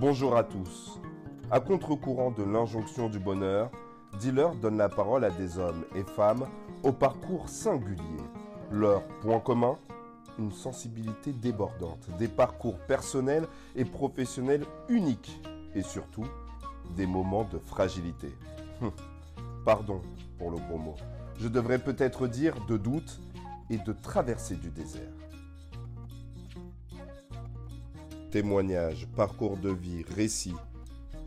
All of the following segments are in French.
Bonjour à tous. À contre-courant de l'injonction du bonheur, Dealer donne la parole à des hommes et femmes au parcours singulier. Leur point commun Une sensibilité débordante, des parcours personnels et professionnels uniques et surtout des moments de fragilité. Hum. Pardon pour le gros mot. Je devrais peut-être dire de doute et de traversée du désert. Témoignages, parcours de vie, récits.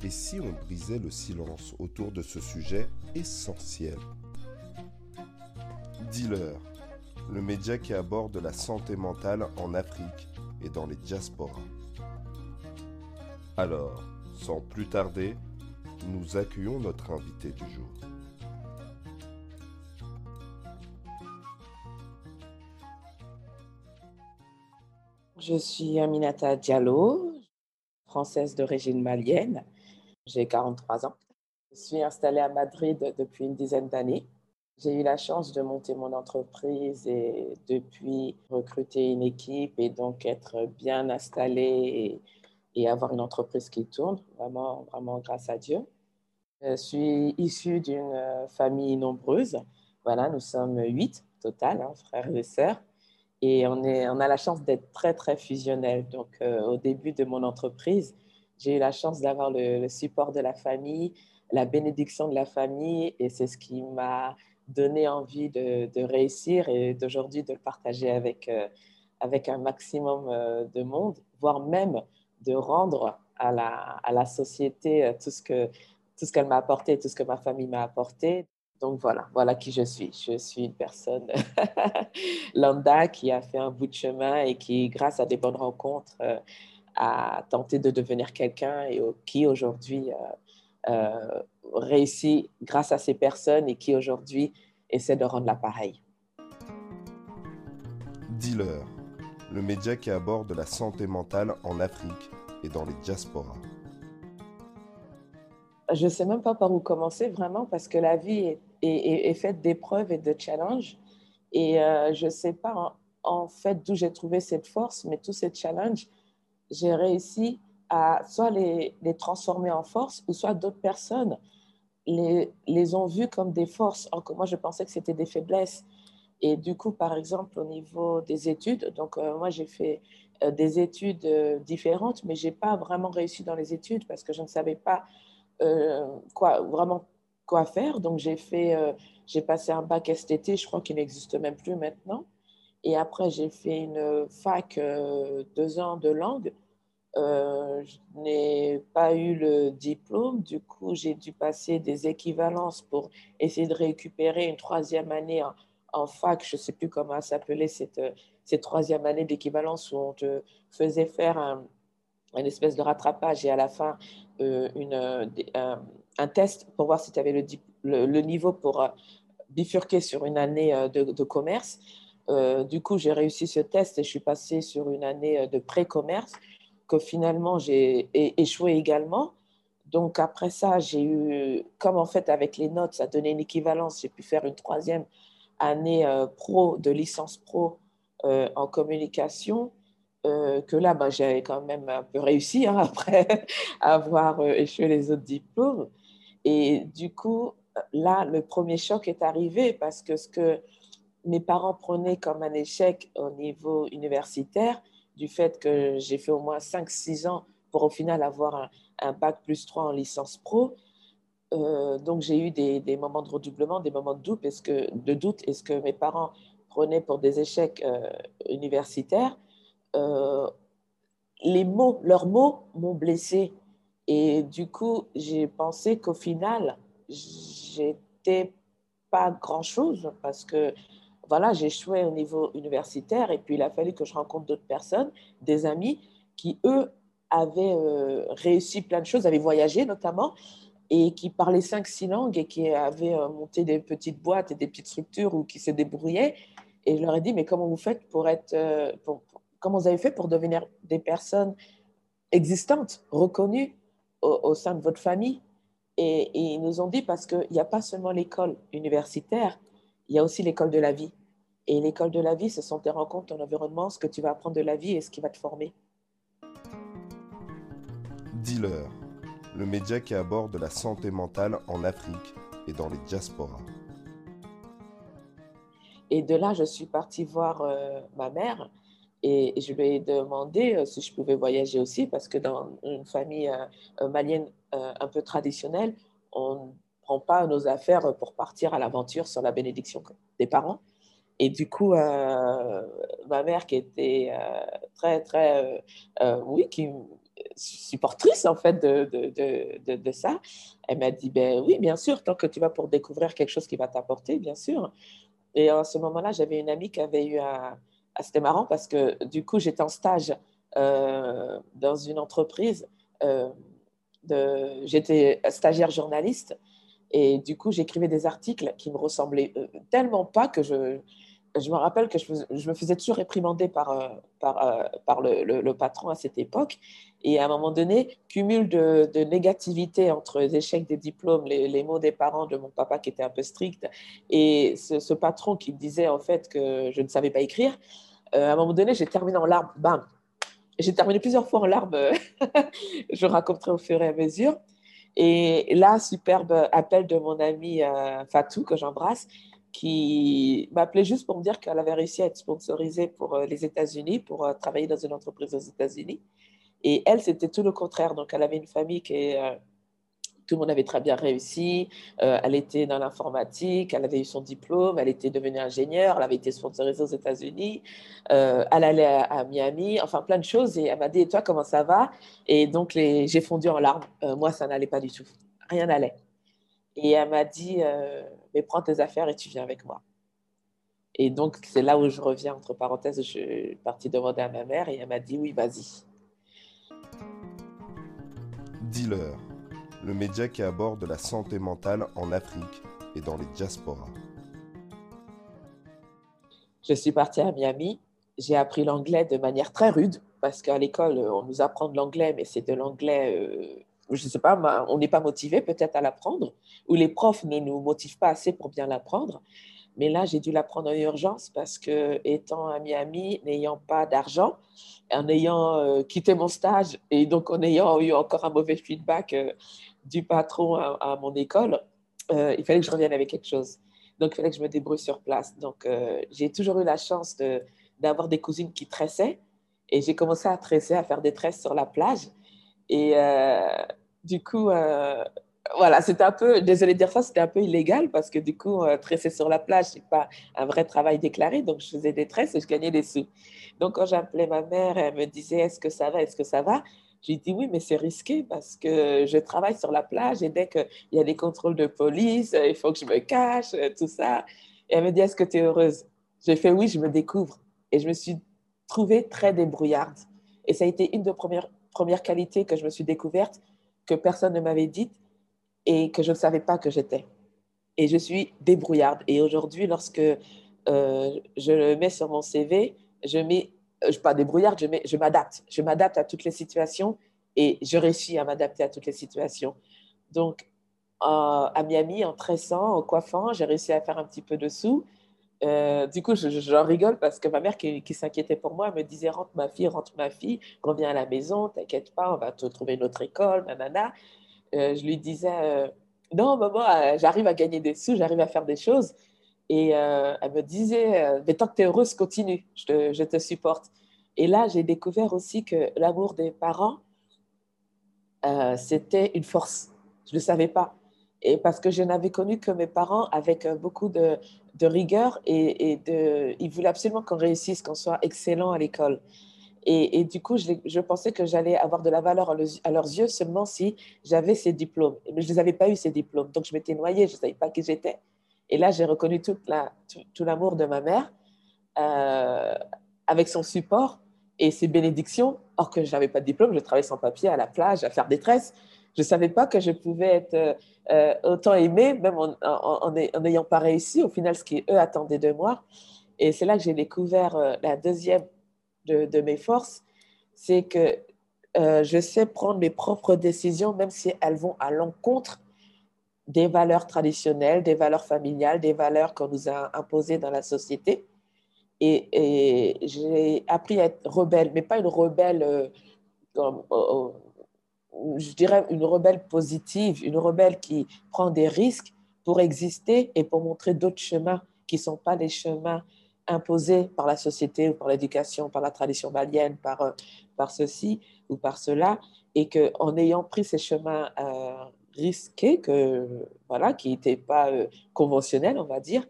Et si on brisait le silence autour de ce sujet essentiel? Dealer, le média qui aborde la santé mentale en Afrique et dans les diasporas. Alors, sans plus tarder, nous accueillons notre invité du jour. Je suis Aminata Diallo, française d'origine malienne. J'ai 43 ans. Je suis installée à Madrid depuis une dizaine d'années. J'ai eu la chance de monter mon entreprise et depuis recruter une équipe et donc être bien installée et, avoir une entreprise qui tourne, vraiment, vraiment grâce à Dieu. Je suis issue d'une famille nombreuse. Voilà, nous sommes huit total, hein, frères et sœurs. Et on, est, on a la chance d'être très, très fusionnel. Donc, euh, au début de mon entreprise, j'ai eu la chance d'avoir le, support de la famille, la bénédiction de la famille, et c'est ce qui m'a donné envie de, de réussir et d'aujourd'hui de le partager avec, euh, avec un maximum euh, de monde, voire même de rendre à la, à la société tout ce que tout ce qu'elle m'a apporté, tout ce que ma famille m'a apporté. Donc voilà, voilà qui je suis. Je suis une personne lambda qui a fait un bout de chemin et qui, grâce à des bonnes rencontres, euh, a tenté de devenir quelqu'un et qui aujourd'hui euh, euh, réussit grâce à ces personnes et qui aujourd'hui essaie de rendre l'appareil. Dealer, le média qui aborde la santé mentale en Afrique et dans les diasporas. Je ne sais même pas par où commencer vraiment parce que la vie est est, faite d'épreuves et de challenges. Et euh, je ne sais pas en, fait d'où j'ai trouvé cette force, mais tous ces challenges, j'ai réussi à soit les, transformer en force, ou soit d'autres personnes les, les ont vus comme des forces, alors que moi je pensais que c'était des faiblesses. Et du coup, par exemple, au niveau des études, donc euh, moi j'ai fait euh, des études différentes, mais je n'ai pas vraiment réussi dans les études parce que je ne savais pas quoi, vraiment quoi faire. Donc, j'ai fait, euh, j'ai passé un bac STT, je crois qu'il n'existe même plus maintenant. Et après, j'ai fait une fac euh, deux ans de langue. Euh, je n'ai pas eu le diplôme, du coup, j'ai dû passer des équivalences pour essayer de récupérer une troisième année en, fac. Je ne sais plus comment s'appelait cette, cette troisième année d'équivalence où on te faisait faire un, une espèce de rattrapage et à la fin une, un test pour voir si tu avais le, niveau pour euh, bifurquer sur une année euh, de, commerce. Euh, du coup, j'ai réussi ce test et je suis passée sur une année de pré-commerce que finalement j'ai échoué également. Donc après ça, j'ai eu, comme en fait avec les notes, ça donnait une équivalence, j'ai pu faire une troisième année pro de licence pro en communication. que là, ben, j'avais quand même un peu réussi hein, après avoir échoué les autres diplômes. Et du coup, là, le premier choc est arrivé parce que ce que mes parents prenaient comme un échec au niveau universitaire, du fait que j'ai fait au moins 5-6 ans pour au final avoir un, bac plus 3 en licence pro. Euh, donc j'ai eu des, des, moments de redoublement, des moments de doute, est-ce que, de doute, est-ce que mes parents prenaient pour des échecs euh, universitaires euh, les mots, leurs mots m'ont blessé et du coup, j'ai pensé qu'au final, j'étais pas grand-chose parce que voilà, échoué au niveau universitaire et puis il a fallu que je rencontre d'autres personnes, des amis qui, eux, avaient euh, réussi plein de choses, avaient voyagé notamment et qui parlaient cinq, six langues et qui avaient euh, monté des petites boîtes et des petites structures ou qui se débrouillaient. Et je leur ai dit, mais comment vous faites pour être, euh, comment vous avez fait pour devenir des personnes existantes, reconnues au, sein de votre famille. Et, ils nous ont dit parce qu'il n'y a pas seulement l'école universitaire, il y a aussi l'école de la vie. Et l'école de la vie, ce sont tes rencontres, ton environnement, ce que tu vas apprendre de la vie et ce qui va te former. Dealer, le média qui aborde la santé mentale en Afrique et dans les diasporas. Et de là, je suis partie voir euh, ma mère et je lui ai demandé euh, si je pouvais voyager aussi, parce que dans une famille euh, malienne un peu traditionnelle, on ne prend pas nos affaires pour partir à l'aventure sur la bénédiction des parents. Et du coup, ma mère qui était très, très, oui, qui supportrice en fait de, de, de, de ça, elle m'a dit, ben oui, bien sûr, tant que tu vas pour découvrir quelque chose qui va t'apporter, bien sûr. Et à ce moment-là, j'avais une amie qui avait eu un... Ah, c'était marrant parce que du coup, j'étais en stage euh, dans une entreprise. Euh. J'étais stagiaire journaliste et du coup, j'écrivais des articles qui me ressemblaient euh, tellement pas que je, je me rappelle que je, me faisais toujours réprimander par, euh, euh, le, patron à cette époque. Et à un moment donné, cumul de, négativité entre les échecs des diplômes, les, les, mots des parents de mon papa qui était un peu strict, et ce, patron qui me disait en fait que je ne savais pas écrire, euh, à un moment donné, j'ai terminé en larmes. Bam J'ai terminé plusieurs fois en larmes. je raconterai au fur et à mesure. Et là, superbe appel de mon ami Fatou, que j'embrasse, qui m'appelait juste pour me dire qu'elle avait réussi à être sponsorisée pour euh, les États-Unis, pour euh, travailler dans une entreprise aux États-Unis. Et elle, c'était tout le contraire. Donc, elle avait une famille qui euh, tout le monde avait très bien réussi. elle était dans l'informatique, elle avait eu son diplôme, elle était devenue ingénieure, elle avait été sponsorisée aux États-Unis, elle allait à, Miami, enfin plein de choses. Et elle m'a dit, et toi, comment ça va? Et donc, j'ai fondu en larmes. moi, ça n'allait pas du tout. Rien n'allait. Et elle m'a dit, mais prends tes affaires et tu viens avec moi. Et donc, c'est là où je reviens, entre parenthèses, je suis partie demander à ma mère et elle m'a dit oui, vas-y. Dealer, le média qui aborde la santé mentale en Afrique et dans les diasporas. Je suis partie à Miami. J'ai appris l'anglais de manière très rude parce qu'à l'école, on nous apprend de l'anglais, mais c'est de l'anglais euh, je ne sais pas, on n'est pas motivé peut-être à l'apprendre, ou les profs ne nous motivent pas assez pour bien l'apprendre. Mais là, j'ai dû l'apprendre en urgence parce que, étant à Miami, n'ayant pas d'argent, en ayant euh, quitté mon stage et donc en ayant eu encore un mauvais feedback euh, du patron à, mon école, euh, il fallait que je revienne avec quelque chose. Donc, il fallait que je me débrouille sur place. Donc, j'ai toujours eu la chance d'avoir des cousines qui tressaient et j'ai commencé à tresser, à faire des tresses sur la plage. Et du coup, euh, voilà, c'était un peu, désolé de dire ça, c'était un peu illégal parce que du coup, euh, tresser sur la plage, c'est pas un vrai travail déclaré. Donc, je faisais des tresses et je gagnais des sous. Donc, quand j'appelais ma mère, elle me disait Est-ce que ça va Est-ce que ça va? J'ai dit oui, mais c'est risqué parce que je travaille sur la plage et dès qu'il y a des contrôles de police, il faut que je me cache, tout ça. Et elle me dit Est-ce que tu es heureuse? J'ai fait oui, je me découvre. Et je me suis trouvée très débrouillarde. Et ça a été une des premières, premières qualités que je me suis découverte que personne ne m'avait dit et que je ne savais pas que j'étais. Et je suis débrouillarde. Et aujourd'hui, lorsque euh, je le mets sur mon CV, je mets, euh, pas débrouillarde, je m'adapte. Je m'adapte à toutes les situations et je réussis à m'adapter à toutes les situations. Donc, à Miami, en tressant, en coiffant, j'ai réussi à faire un petit peu de sous. Euh, du coup, j'en rigole parce que ma mère qui, qui s'inquiétait pour moi, me disait rentre ma fille, rentre ma fille, reviens à la maison, t'inquiète pas, on va te trouver une autre école, nanana. Euh, je lui disais euh, non, maman, j'arrive à gagner des sous, j'arrive à faire des choses. Et elle me disait mais tant que tu es heureuse, continue, je te, je te supporte. Et là, j'ai découvert aussi que l'amour des parents, c'était une force. Je ne le savais pas. Et parce que je n'avais connu que mes parents avec beaucoup de, rigueur et, de, ils voulaient absolument qu'on réussisse, qu'on soit excellent à l'école. Et, du coup, je, pensais que j'allais avoir de la valeur à, leurs yeux seulement si j'avais ces diplômes. Mais je ne les avais pas eu, ces diplômes. Donc, je m'étais noyée, je ne savais pas qui j'étais. Et là, j'ai reconnu tout, l'amour de ma mère euh, avec son support et ses bénédictions. Or que je n'avais pas de diplôme, je travaillais sans papier à la plage, à faire des tresses. Je ne savais pas que je pouvais être euh, euh, autant aimée, même en n'ayant pas réussi, au final, ce qu'eux attendaient de moi. Et c'est là que j'ai découvert euh, la deuxième de, mes forces, c'est que je sais prendre mes propres décisions, même si elles vont à l'encontre des valeurs traditionnelles, des valeurs familiales, des valeurs qu'on nous a imposées dans la société. Et, j'ai appris à être rebelle, mais pas une rebelle comme, je dirais, une rebelle positive, une rebelle qui prend des risques pour exister et pour montrer d'autres chemins qui ne sont pas les chemins imposés par la société ou par l'éducation, par la tradition malienne, par, euh, par ceci ou par cela, et qu'en ayant pris ces chemins euh, risqués, que, voilà, qui n'étaient pas euh, conventionnels, on va dire,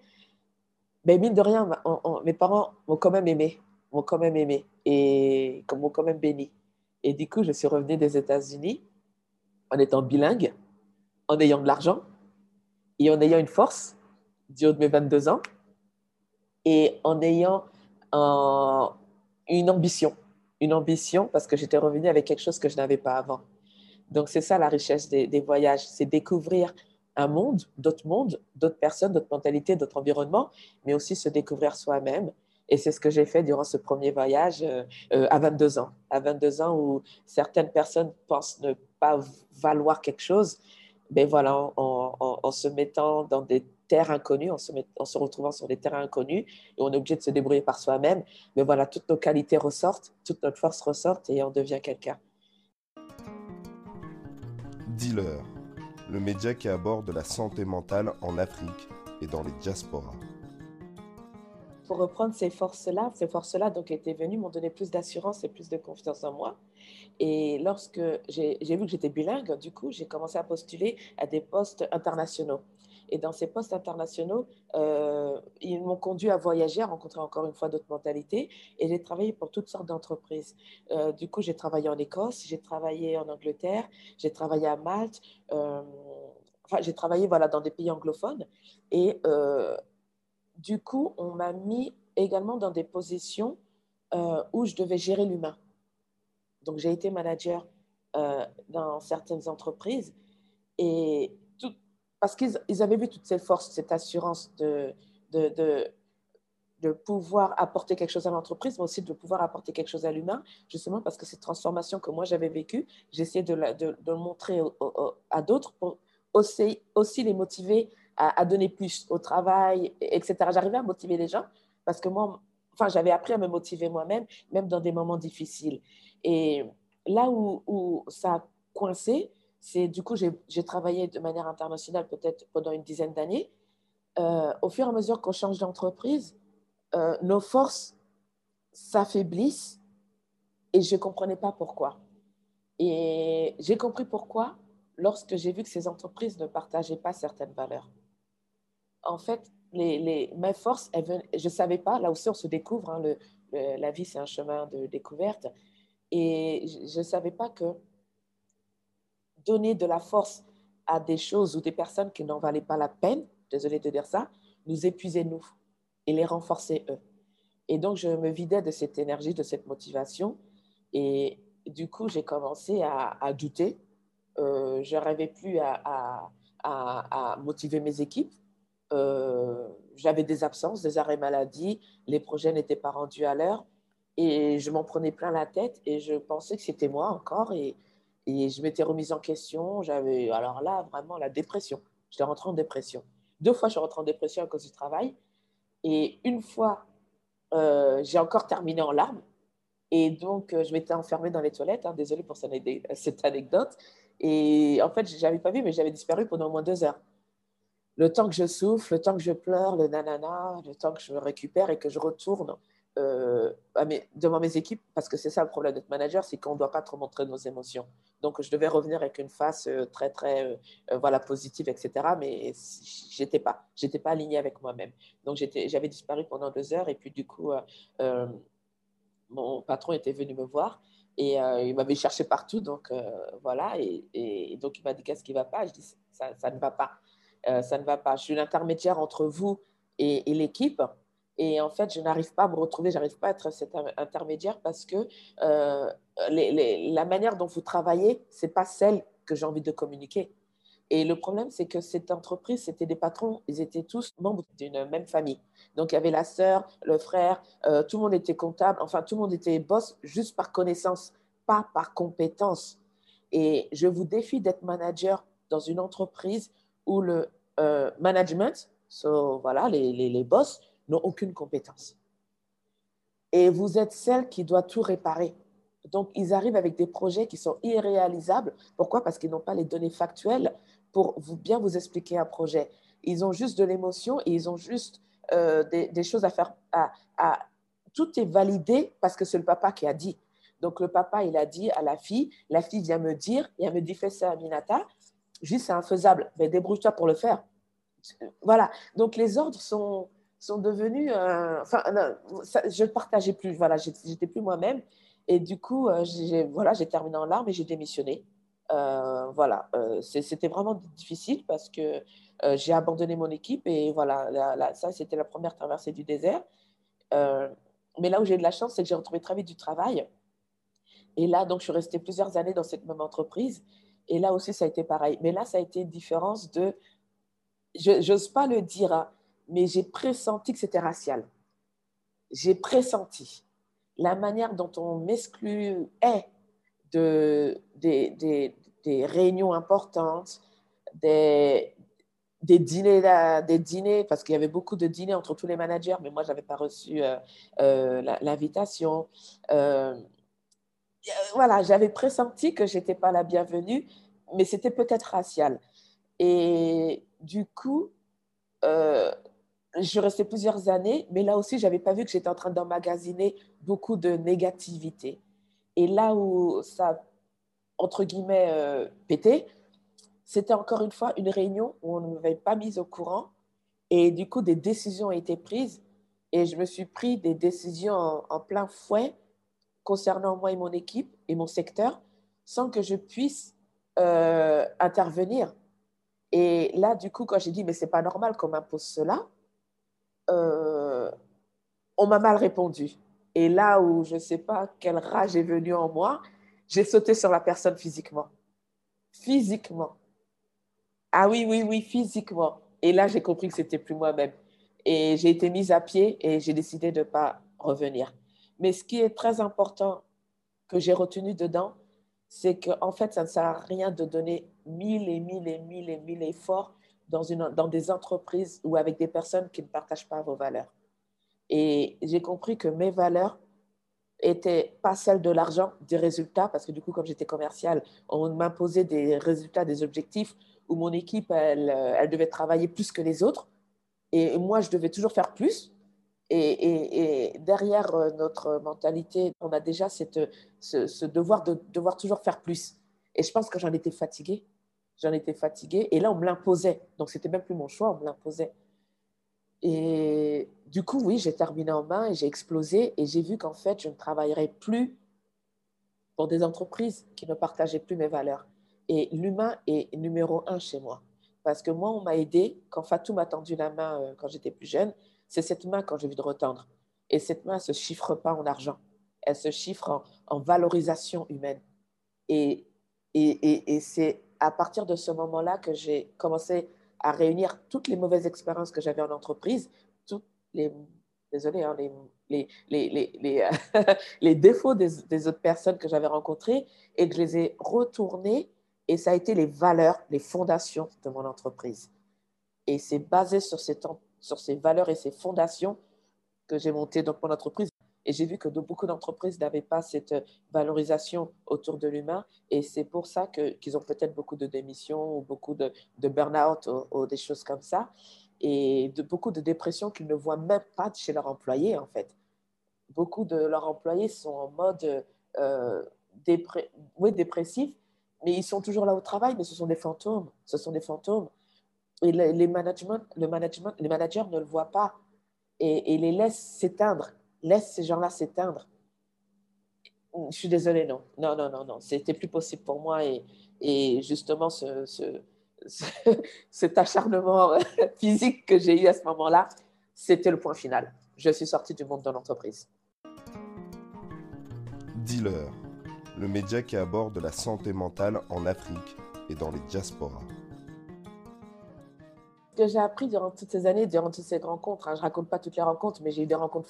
mais mine de rien, mes parents m'ont quand même aimé, m'ont quand même aimé et m'ont quand même béni. Et du coup, je suis revenue des États-Unis en étant bilingue, en ayant de l'argent et en ayant une force du haut de mes 22 ans et en ayant une ambition. Une ambition parce que j'étais revenue avec quelque chose que je n'avais pas avant. Donc, c'est ça la richesse des, voyages, c'est découvrir un monde, d'autres mondes, d'autres personnes, d'autres mentalités, d'autres environnements, mais aussi se découvrir soi-même et c'est ce que j'ai fait durant ce premier voyage euh, euh, à 22 ans. À 22 ans où certaines personnes pensent ne pas valoir quelque chose, mais voilà, en, se mettant dans des terres inconnues, en se, retrouvant sur des terrains inconnus, et on est obligé de se débrouiller par soi-même. Mais voilà, toutes nos qualités ressortent, toute notre force ressortent et on devient quelqu'un. Dealer, le média qui aborde la santé mentale en Afrique et dans les diasporas reprendre ces forces-là, ces forces-là donc étaient venues, m'ont donné plus d'assurance et plus de confiance en moi. Et lorsque j'ai vu que j'étais bilingue, du coup, j'ai commencé à postuler à des postes internationaux. Et dans ces postes internationaux, euh, ils m'ont conduit à voyager, à rencontrer encore une fois d'autres mentalités. Et j'ai travaillé pour toutes sortes d'entreprises. Euh, du coup, j'ai travaillé en Écosse, j'ai travaillé en Angleterre, j'ai travaillé à Malte. Euh, enfin, j'ai travaillé voilà, dans des pays anglophones. Et du coup, on m'a mis également dans des positions euh, où je devais gérer l'humain. Donc, j'ai été manager euh, dans certaines entreprises et parce qu'ils avaient vu toutes ces forces, cette assurance de, pouvoir apporter quelque chose à l'entreprise, mais aussi de pouvoir apporter quelque chose à l'humain, justement parce que cette transformation que moi j'avais vécue, j'essayais de, de, le montrer à d'autres pour aussi les motiver à, donner plus au travail, etc. J'arrivais à motiver les gens parce que moi, enfin, j'avais appris à me motiver moi-même, même dans des moments difficiles. Et là où, ça a coincé, c'est du coup, j'ai travaillé de manière internationale peut-être pendant une dizaine d'années. Euh, au fur et à mesure qu'on change d'entreprise, euh, nos forces s'affaiblissent et je ne comprenais pas pourquoi. Et j'ai compris pourquoi lorsque j'ai vu que ces entreprises ne partageaient pas certaines valeurs en fait, les, mes forces, je ne savais pas, là aussi on se découvre, hein, la vie c'est un chemin de découverte, et je ne savais pas que donner de la force à des choses ou des personnes qui n'en valaient pas la peine, désolé de dire ça, nous épuisait nous et les renforcer eux. Et donc je me vidais de cette énergie, de cette motivation, et du coup j'ai commencé à, douter. Euh, je n'arrivais plus à motiver mes équipes euh, j'avais des absences, des arrêts maladie, les projets n'étaient pas rendus à l'heure et je m'en prenais plein la tête et je pensais que c'était moi encore et, je m'étais remise en question. J'avais alors là vraiment la dépression. J'étais rentrée en dépression. Deux fois, je suis rentrée en dépression à cause du travail et une fois, euh, j'ai encore terminé en larmes. Et donc, euh, je m'étais enfermée dans les toilettes. Hein, désolée pour cette anecdote. Et en fait, je n'avais pas vu, mais j'avais disparu pendant au moins deux heures le temps que je souffle, le temps que je pleure, le nanana, le temps que je me récupère et que je retourne euh, devant mes équipes, parce que c'est ça le problème d'être manager, c'est qu'on ne doit pas trop montrer nos émotions. Donc, je devais revenir avec une face euh, très, très euh, voilà, positive, etc. Mais j'étais pas, j'étais pas alignée avec moi-même. Donc, j'avais disparu pendant deux heures et puis du coup, mon patron était venu me voir et il m'avait cherché partout. Donc, voilà. Et, donc, il m'a dit qu'est-ce qui ne va pas? Je dis ça, ça ne va pas. Euh, ça ne va pas. Je suis l'intermédiaire entre vous et, l'équipe. Et en fait, je n'arrive pas à me retrouver, je n'arrive pas à être cet intermédiaire parce que euh, la manière dont vous travaillez, ce n'est pas celle que j'ai envie de communiquer. Et le problème, c'est que cette entreprise, c'était des patrons, ils étaient tous membres d'une même famille. Donc, il y avait la sœur, le frère, euh, tout le monde était comptable, enfin, tout le monde était boss juste par connaissance, pas par compétence. Et je vous défie d'être manager dans une entreprise où le euh, management, so, voilà, les, les, les boss, n'ont aucune compétence. Et vous êtes celle qui doit tout réparer. Donc, ils arrivent avec des projets qui sont irréalisables. Pourquoi? Parce qu'ils n'ont pas les données factuelles pour vous, bien vous expliquer un projet. Ils ont juste de l'émotion et ils ont juste euh, des, choses à faire. À, tout est validé parce que c'est le papa qui a dit. Donc, le papa, il a dit à la fille, la fille vient me dire, et elle me dit, fais ça, Aminata. Juste, c'est infaisable. Mais débrouille-toi pour le faire. Voilà. Donc, les ordres sont, sont devenus. Euh, enfin, je ne partageais plus. Voilà, j'étais plus moi-même. Et du coup, euh, j'ai terminé en larmes et j'ai démissionné. Euh, voilà, c'était vraiment difficile parce que j'ai abandonné mon équipe et voilà, ça, c'était la première traversée du désert. mais là où j'ai de la chance, c'est que j'ai retrouvé très vite du travail. Et là, donc, je suis restée plusieurs années dans cette même entreprise. Et là aussi, ça a été pareil. Mais là, ça a été une différence de, je n'ose pas le dire, hein, mais j'ai pressenti que c'était racial. J'ai pressenti la manière dont on m'excluait de, des, des, des, réunions importantes, des, des dîners, des dîners, parce qu'il y avait beaucoup de dîners entre tous les managers, mais moi, je n'avais pas reçu euh, euh, l'invitation. Euh, voilà, j'avais pressenti que je n'étais pas la bienvenue, mais c'était peut-être racial. Et du coup, je suis restée plusieurs années, mais là aussi, je n'avais pas vu que j'étais en train d'emmagasiner beaucoup de négativité. Et là où ça, entre guillemets, euh, pété, c'était encore une fois une réunion où on ne m'avait pas mise au courant. Et du coup, des décisions ont été prises. Et je me suis pris des décisions en, plein fouet concernant moi et mon équipe et mon secteur sans que je puisse euh, intervenir. Et là, du coup, quand j'ai dit, mais c'est pas normal qu'on m'impose cela, euh, on m'a mal répondu. Et là où je ne sais pas quelle rage est venue en moi, j'ai sauté sur la personne physiquement. Physiquement. Ah oui, oui, oui, physiquement. Et là, j'ai compris que c'était plus moi-même. Et j'ai été mise à pied et j'ai décidé de ne pas revenir. Mais ce qui est très important que j'ai retenu dedans, c'est qu'en fait, ça ne sert à rien de donner mille et mille et mille et mille efforts dans, des entreprises ou avec des personnes qui ne partagent pas vos valeurs. Et j'ai compris que mes valeurs étaient pas celles de l'argent, des résultats, parce que du coup, comme j'étais commercial, on m'imposait des résultats, des objectifs où mon équipe, elle, elle, devait travailler plus que les autres. Et moi, je devais toujours faire plus. Et, derrière euh, notre mentalité, on a déjà cette, ce, ce, devoir de devoir toujours faire plus. Et je pense que j'en étais fatiguée. J'en étais fatiguée. Et là, on me l'imposait. Donc, c'était même plus mon choix, on me l'imposait. Et du coup, oui, j'ai terminé en main et j'ai explosé. Et j'ai vu qu'en fait, je ne travaillerais plus pour des entreprises qui ne partageaient plus mes valeurs. Et l'humain est numéro un chez moi. Parce que moi, on m'a aidé. Quand Fatou m'a tendu la main euh, quand j'étais plus jeune, c'est cette main quand j'ai vu de retendre. Et cette main ne se chiffre pas en argent. Elle se chiffre en, valorisation humaine. Et, et, et, c'est à partir de ce moment-là que j'ai commencé à réunir toutes les mauvaises expériences que j'avais en entreprise, toutes les, désolé, hein, les, les, les, les, défauts des, des, autres personnes que j'avais rencontrées et que je les ai retournées et ça a été les valeurs, les fondations de mon entreprise. Et c'est basé sur ces, sur ces valeurs et ces fondations que j'ai monté donc mon entreprise. Et j'ai vu que beaucoup d'entreprises n'avaient pas cette valorisation autour de l'humain. Et c'est pour ça qu'ils ont peut-être beaucoup de démissions ou beaucoup de, de burn-out ou, des choses comme ça. Et de, beaucoup de dépressions qu'ils ne voient même pas chez leurs employés, en fait. Beaucoup de leurs employés sont en mode euh, oui, dépressif, mais ils sont toujours là au travail, mais ce sont des fantômes. Ce sont des fantômes. Et les, management, le management, les managers ne le voient pas et, les laissent s'éteindre laisse ces gens-là s'éteindre. Je suis désolée, non. Non, non, non, non. C'était plus possible pour moi. Et, et justement, ce, ce, cet acharnement physique que j'ai eu à ce moment-là, c'était le point final. Je suis sortie du monde de l'entreprise. Dealer, le média qui aborde la santé mentale en Afrique et dans les diasporas que j'ai appris durant toutes ces années, durant toutes ces rencontres, hein, je ne raconte pas toutes les rencontres, mais j'ai eu des rencontres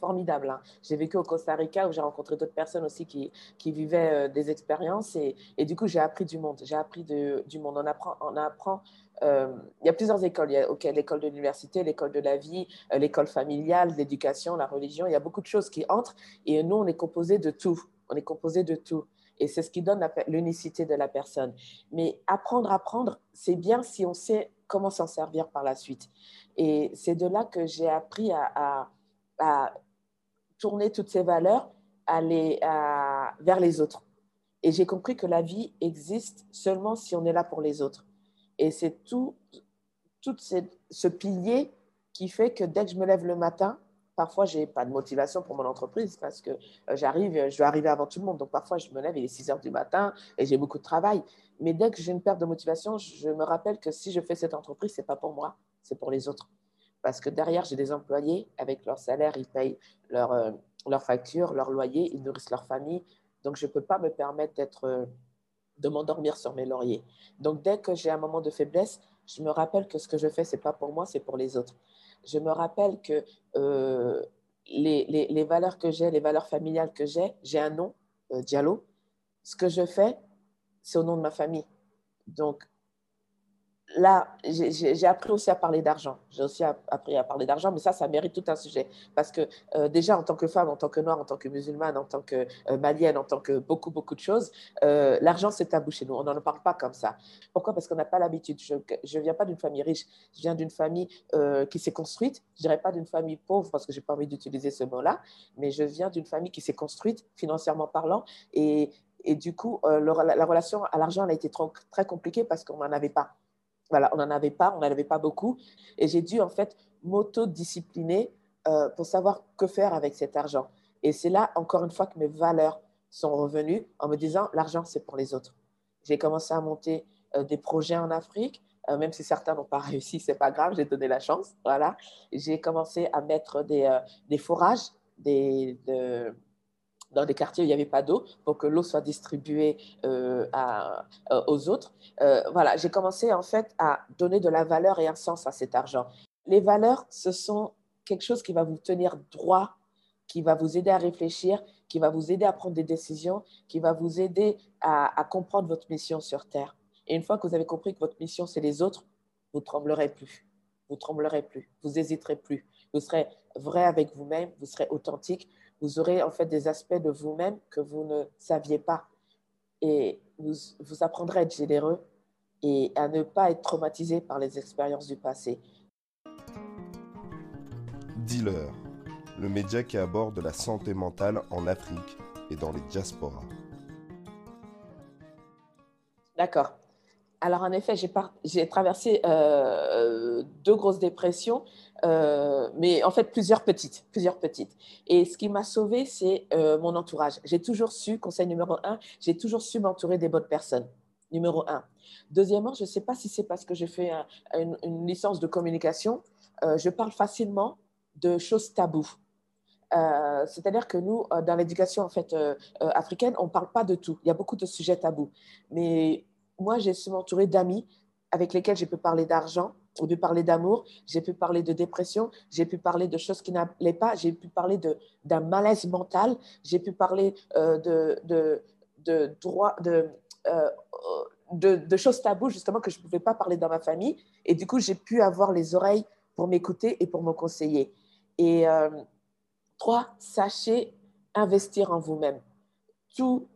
formidables. Hein. J'ai vécu au Costa Rica où j'ai rencontré d'autres personnes aussi qui, qui vivaient euh, des expériences et, et, du coup, j'ai appris du monde. J'ai appris du monde. On apprend, on apprend euh, il y a plusieurs écoles. Il l'école de l'université, l'école de la vie, euh, l'école familiale, l'éducation, la religion. Il y a beaucoup de choses qui entrent et nous, on est composé de tout. On est composé de tout. Et c'est ce qui donne l'unicité de la personne. Mais apprendre, apprendre, c'est bien si on sait comment s'en servir par la suite. Et c'est de là que j'ai appris à, tourner toutes ces valeurs vers les autres. Et j'ai compris que la vie existe seulement si on est là pour les autres. Et c'est tout, tout ce pilier qui fait que dès que je me lève le matin, parfois je n'ai pas de motivation pour mon entreprise parce que euh, j'arrive, je vais arriver avant tout le monde. Donc parfois je me lève, il est 6 heures du matin et j'ai beaucoup de travail. Mais dès que j'ai une perte de motivation, je me rappelle que si je fais cette entreprise, ce n'est pas pour moi, c'est pour les autres. Parce que derrière, j'ai des employés, avec leur salaire, ils payent leurs leur euh, factures, leur loyer, ils nourrissent leur famille. Donc je ne peux pas me permettre d'être, euh, de m'endormir sur mes lauriers. Donc dès que j'ai un moment de faiblesse, je me rappelle que ce que je fais, ce n'est pas pour moi, c'est pour les autres. Je me rappelle que euh, les, valeurs que j'ai, les valeurs familiales que j'ai, j'ai un nom, euh, Diallo. Ce que je fais, c'est au nom de ma famille. Donc, là, j'ai appris aussi à parler d'argent. J'ai aussi appris à parler d'argent, mais ça, ça mérite tout un sujet. Parce que euh, déjà, en tant que femme, en tant que noire, en tant que musulmane, en tant que euh, malienne, en tant que beaucoup, beaucoup de choses, euh, l'argent, c'est tabou chez nous. On n'en parle pas comme ça. Pourquoi? Parce qu'on n'a pas l'habitude. Je ne viens pas d'une famille riche. Je viens d'une famille qui s'est construite. Je ne dirais pas d'une famille pauvre, parce que je n'ai pas envie d'utiliser ce mot-là, mais je viens d'une famille qui s'est construite, financièrement parlant. Et, du coup, la, relation à l'argent, a été très compliquée parce qu'on n'en avait pas. Voilà, on n'en avait pas, on n'en avait pas beaucoup. Et j'ai dû en fait m'auto-discipliner euh, pour savoir que faire avec cet argent. Et c'est là, encore une fois, que mes valeurs sont revenues en me disant l'argent, c'est pour les autres. J'ai commencé à monter euh, des projets en Afrique, euh, même si certains n'ont pas réussi, c'est pas grave, j'ai donné la chance. Voilà. J'ai commencé à mettre des, des fourrages, des, de, dans des quartiers où il n'y avait pas d'eau pour que l'eau soit distribuée euh, euh, aux autres. Euh, voilà, j'ai commencé en fait à donner de la valeur et un sens à cet argent. Les valeurs, ce sont quelque chose qui va vous tenir droit, qui va vous aider à réfléchir, qui va vous aider à prendre des décisions, qui va vous aider à, à comprendre votre mission sur Terre. Et une fois que vous avez compris que votre mission, c'est les autres, vous tremblerez plus. Vous tremblerez plus. Vous hésiterez plus. Vous serez vrai avec vous-même. Vous serez authentique vous aurez en fait des aspects de vous-même que vous ne saviez pas. Et vous, vous apprendrez à être généreux et à ne pas être traumatisé par les expériences du passé. Dealer, le média qui aborde la santé mentale en Afrique et dans les diasporas. D'accord. Alors en effet, j'ai traversé euh, deux grosses dépressions euh, mais en fait plusieurs petites, plusieurs petites. Et ce qui m'a sauvée, c'est euh, mon entourage. J'ai toujours su, conseil numéro un, j'ai toujours su m'entourer des bonnes personnes. Numéro un. Deuxièmement, je ne sais pas si c'est parce que j'ai fait une, licence de communication, je parle facilement de choses taboues. C'est-à-dire que nous, dans l'éducation en fait africaine, on ne parle pas de tout. Il y a beaucoup de sujets tabous. Mais moi, j'ai su m'entourer d'amis avec lesquels je peux parler d'argent, j'ai pu parler d'amour, j'ai pu parler de dépression, j'ai pu parler de choses qui n'allaient pas, j'ai pu parler d'un malaise mental, j'ai pu parler euh, de, de, de, droit, euh, de, de, choses taboues justement que je ne pouvais pas parler dans ma famille. Et du coup, j'ai pu avoir les oreilles pour m'écouter et pour me conseiller. Et euh, trois, sachez investir en vous-même. Tout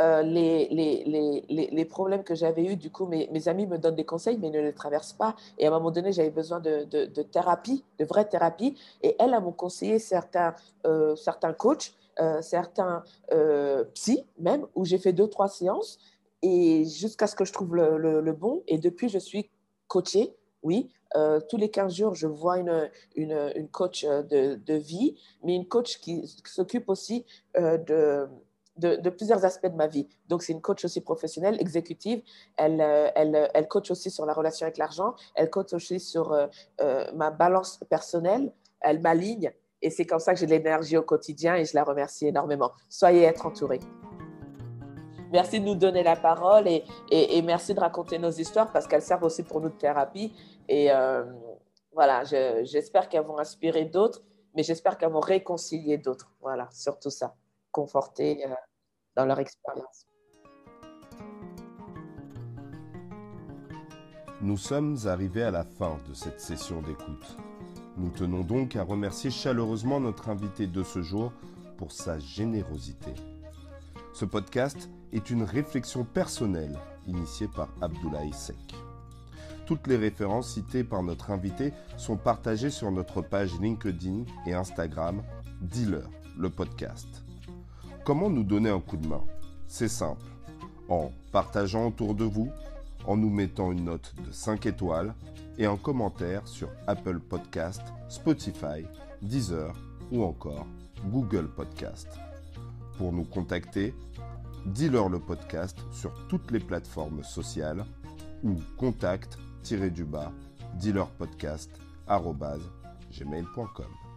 euh, les, les, les, les, problèmes que j'avais eus, du coup, mes, amis me donnent des conseils, mais ne les traversent pas. Et à un moment donné, j'avais besoin de, de, thérapie, de vraie thérapie. Et elles, elles m'ont conseillé certains, euh, certains coachs, euh, certains psy même, où j'ai fait deux, trois séances, et jusqu'à ce que je trouve le, le, bon. Et depuis, je suis coachée, oui. tous les 15 jours, je vois une, une, une coach de, de, vie, mais une coach qui s'occupe aussi de de, plusieurs aspects de ma vie. Donc, c'est une coach aussi professionnelle, exécutive. Elle, euh, elle, elle coach aussi sur la relation avec l'argent. Elle coach aussi sur euh, euh, ma balance personnelle. Elle m'aligne. Et c'est comme ça que j'ai de l'énergie au quotidien et je la remercie énormément. Soyez être entourés. Merci de nous donner la parole et, et, merci de raconter nos histoires parce qu'elles servent aussi pour nous de thérapie. Et voilà, j'espère qu'elles vont inspirer d'autres, mais j'espère qu'elles vont réconcilier d'autres. Voilà, surtout ça, conforter dans leur expérience. Nous sommes arrivés à la fin de cette session d'écoute. Nous tenons donc à remercier chaleureusement notre invité de ce jour pour sa générosité. Ce podcast est une réflexion personnelle initiée par Abdoulaye Sek. Toutes les références citées par notre invité sont partagées sur notre page LinkedIn et Instagram Dealer, le podcast. Comment nous donner un coup de main? C'est simple. En partageant autour de vous, en nous mettant une note de 5 étoiles et un commentaire sur Apple Podcast, Spotify, Deezer ou encore Google Podcast. Pour nous contacter, dis-leur le podcast sur toutes les plateformes sociales ou contact du bas dealerpodcast gmail.com.